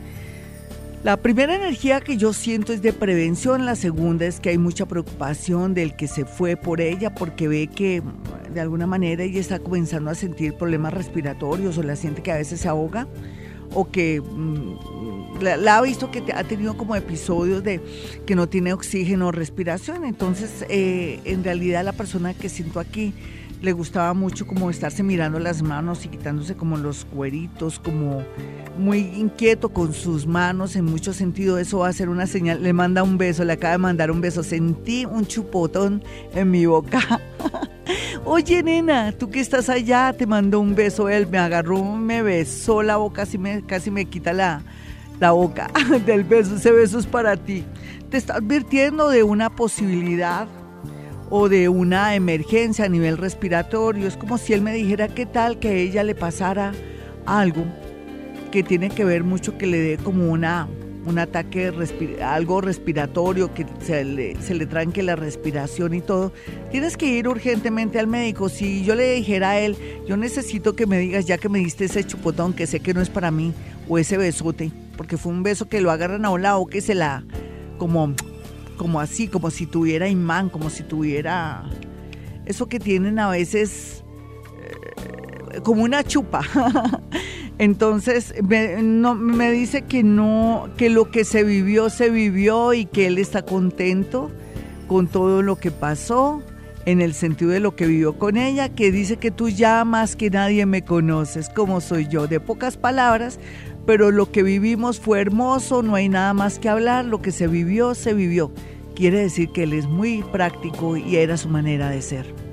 La primera energía que yo siento es de prevención, la segunda es que hay mucha preocupación del que se fue por ella porque ve que de alguna manera ella está comenzando a sentir problemas respiratorios o la siente que a veces se ahoga o que mm, la, ha visto que ha tenido como episodios de que no tiene oxígeno o respiración. Entonces, eh, en realidad la persona que siento aquí le gustaba mucho como estarse mirando las manos y quitándose como los cueritos, como muy inquieto con sus manos en mucho sentido. Eso va a ser una señal. Le manda un beso, le acaba de mandar un beso. Sentí un chupotón en mi boca. (laughs) Oye, nena, tú que estás allá, te mandó un beso. Él me agarró, me besó la boca, casi me, casi me quita la, la boca (laughs) del beso. Ese beso es para ti. Te está advirtiendo de una posibilidad o de una emergencia a nivel respiratorio. Es como si él me dijera qué tal que a ella le pasara algo que tiene que ver mucho que le dé como una un ataque algo respiratorio que se le, tranque la respiración y todo, tienes que ir urgentemente al médico. Si yo le dijera a él, yo necesito que me digas, ya que me diste ese chupotón, que sé que no es para mí, o ese besote, porque fue un beso que lo agarran a un lado, que se la, como como así, como si tuviera imán, como si tuviera eso que tienen a veces eh, como una chupa. (laughs) Entonces me, no, me dice que no, que lo que se vivió se vivió y que él está contento con todo lo que pasó, en el sentido de lo que vivió con ella, que dice que tú ya más que nadie me conoces, como soy yo, de pocas palabras, pero lo que vivimos fue hermoso, no hay nada más que hablar, lo que se vivió, se vivió. Quiere decir que él es muy práctico y era su manera de ser.